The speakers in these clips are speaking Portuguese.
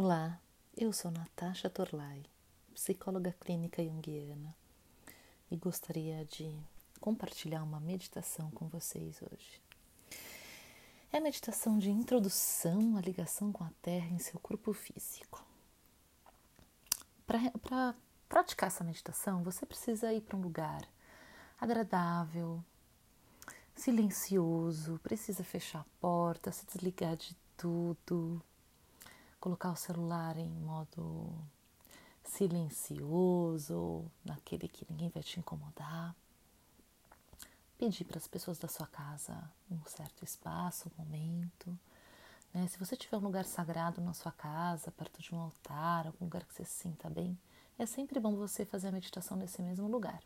Olá, eu sou Natasha Torlai, psicóloga clínica junguiana, e gostaria de compartilhar uma meditação com vocês hoje. É a meditação de introdução à ligação com a Terra em seu corpo físico. Para praticar essa meditação, você precisa ir para um lugar agradável, silencioso, precisa fechar a porta, se desligar de tudo, colocar o celular em modo silencioso, naquele que ninguém vai te incomodar. Pedir para as pessoas da sua casa um certo espaço, um momento. Né? Se você tiver um lugar sagrado na sua casa, perto de um altar, algum lugar que você se sinta bem, é sempre bom você fazer a meditação nesse mesmo lugar,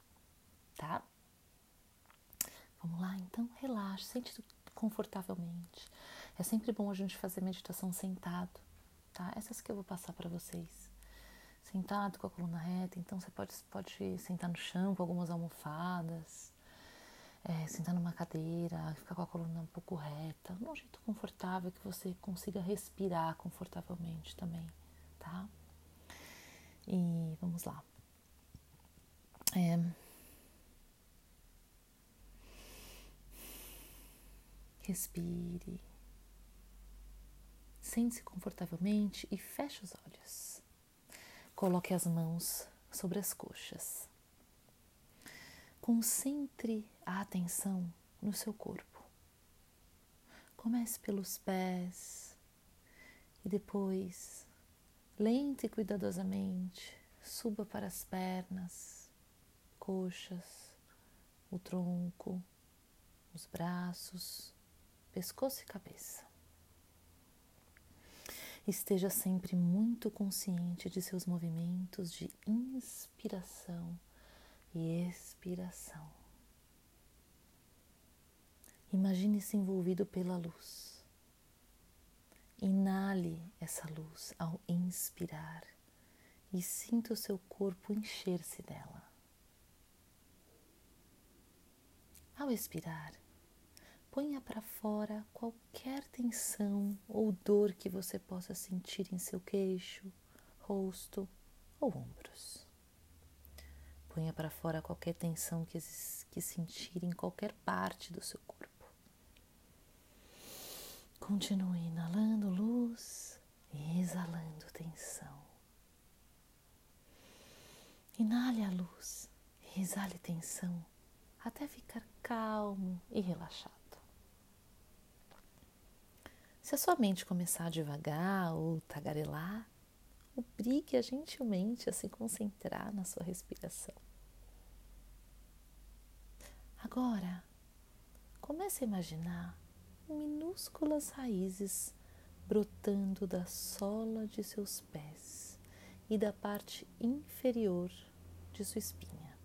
tá? Vamos lá, então relaxe, sente confortavelmente. É sempre bom a gente fazer meditação sentado, tá? Essas que eu vou passar para vocês. Sentado com a coluna reta, então você pode, pode sentar no chão com algumas almofadas, é, sentar numa cadeira, ficar com a coluna um pouco reta, de um jeito confortável que você consiga respirar confortavelmente também, tá? E vamos lá. É, respire. Sente-se confortavelmente e feche os olhos. Coloque as mãos sobre as coxas. Concentre a atenção no seu corpo. Comece pelos pés e depois, lenta e cuidadosamente, suba para as pernas, coxas, o tronco, os braços, pescoço e cabeça. Esteja sempre muito consciente de seus movimentos de inspiração e expiração. Imagine-se envolvido pela luz. Inale essa luz ao inspirar e sinta o seu corpo encher-se dela. Ao expirar, ponha para fora qualquer tensão ou dor que você possa sentir em seu queixo, rosto ou ombros. Ponha para fora qualquer tensão que, que sentir em qualquer parte do seu corpo. Continue inalando luz e exalando tensão. Inale a luz e exale tensão até ficar calmo e relaxado. Se a sua mente começar a devagar ou tagarelar, obrigue-a gentilmente a se concentrar na sua respiração. Agora, comece a imaginar minúsculas raízes brotando da sola de seus pés e da parte inferior de sua espinha.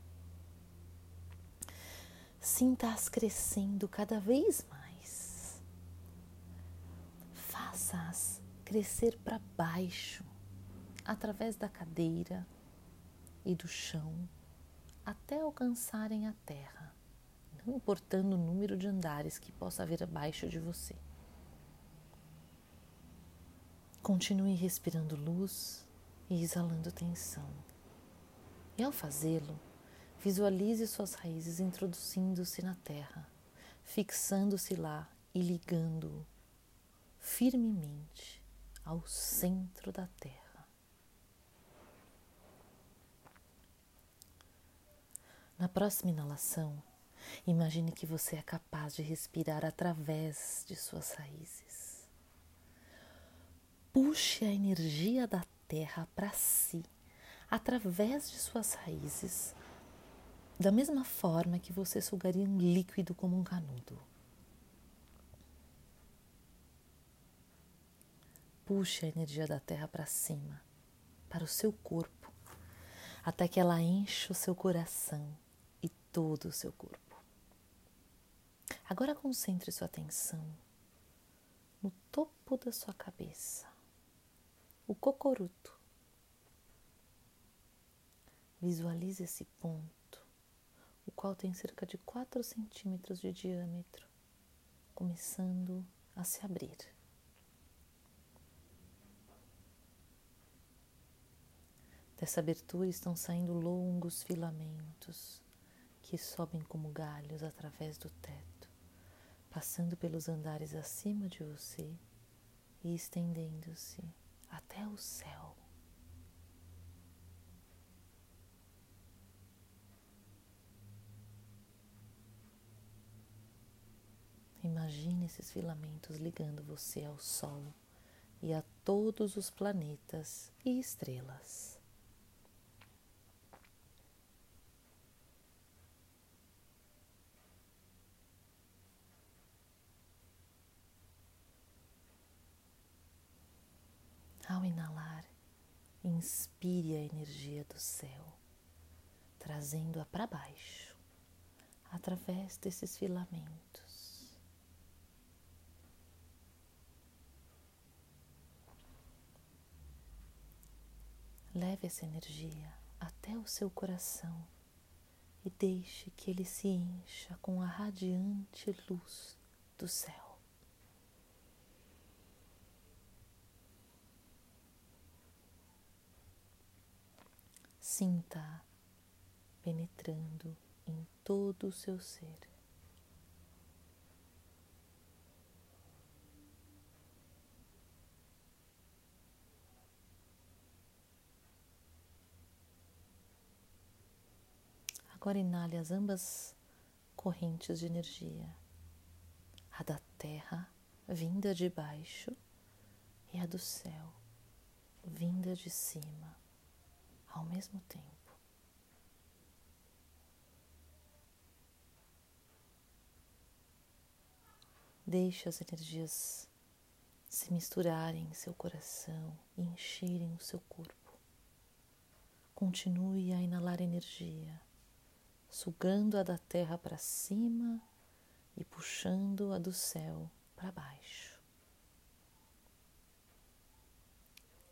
Sinta-as crescendo cada vez mais faça-as crescer para baixo, através da cadeira e do chão, até alcançarem a terra, não importando o número de andares que possa haver abaixo de você. Continue respirando luz e exalando tensão. E ao fazê-lo, visualize suas raízes introduzindo-se na terra, fixando-se lá e ligando-o firmemente ao centro da Terra. Na próxima inalação, imagine que você é capaz de respirar através de suas raízes. Puxe a energia da Terra para si, através de suas raízes, da mesma forma que você sugaria um líquido como um canudo. Puxe a energia da Terra para cima, para o seu corpo, até que ela enche o seu coração e todo o seu corpo. Agora concentre sua atenção no topo da sua cabeça, o cocoruto. Visualize esse ponto, o qual tem cerca de 4 centímetros de diâmetro, começando a se abrir. Dessa abertura estão saindo longos filamentos que sobem como galhos através do teto, passando pelos andares acima de você e estendendo-se até o céu. Imagine esses filamentos ligando você ao Sol e a todos os planetas e estrelas. Ao inalar, inspire a energia do céu, trazendo-a para baixo, através desses filamentos. Leve essa energia até o seu coração e deixe que ele se encha com a radiante luz do céu. Sinta penetrando em todo o seu ser. Agora inale as ambas correntes de energia, a da terra vinda de baixo e a do céu vinda de cima ao mesmo tempo. Deixe as energias se misturarem em seu coração e encherem o seu corpo. Continue a inalar energia sugando a da terra para cima e puxando a do céu para baixo.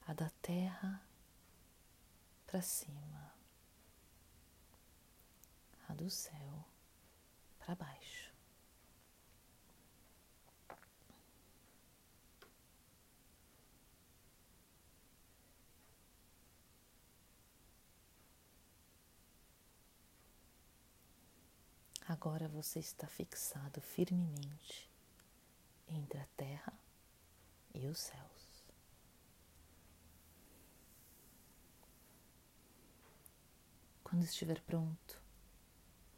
A da terra para cima, a do céu para baixo. Agora você está fixado firmemente entre a terra e os céus. Quando estiver pronto,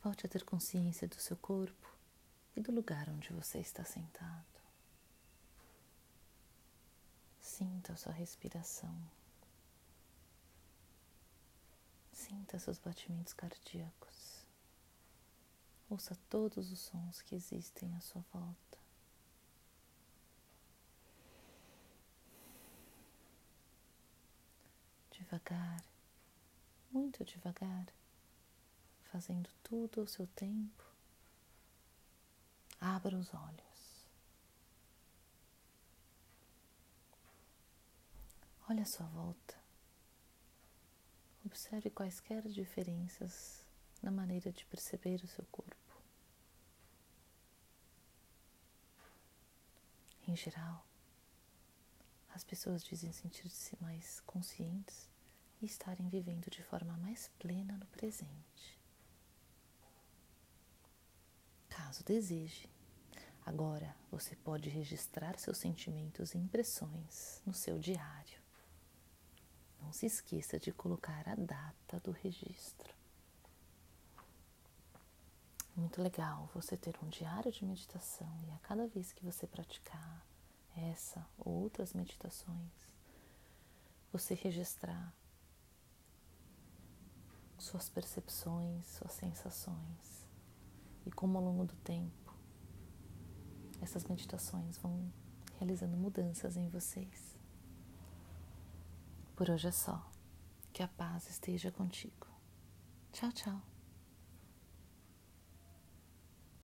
volte a ter consciência do seu corpo e do lugar onde você está sentado. Sinta a sua respiração. Sinta seus batimentos cardíacos. Ouça todos os sons que existem à sua volta. Devagar, muito devagar, fazendo tudo ao seu tempo, abra os olhos. Olhe à sua volta. Observe quaisquer diferenças na maneira de perceber o seu corpo. Em geral, as pessoas dizem sentir-se mais conscientes e estarem vivendo de forma mais plena no presente. Caso deseje, agora você pode registrar seus sentimentos e impressões no seu diário. Não se esqueça de colocar a data do registro. Muito legal você ter um diário de meditação e a cada vez que você praticar essa ou outras meditações, você registrar suas percepções, suas sensações e como ao longo do tempo essas meditações vão realizando mudanças em vocês. Por hoje é só. Que a paz esteja contigo. Tchau, tchau.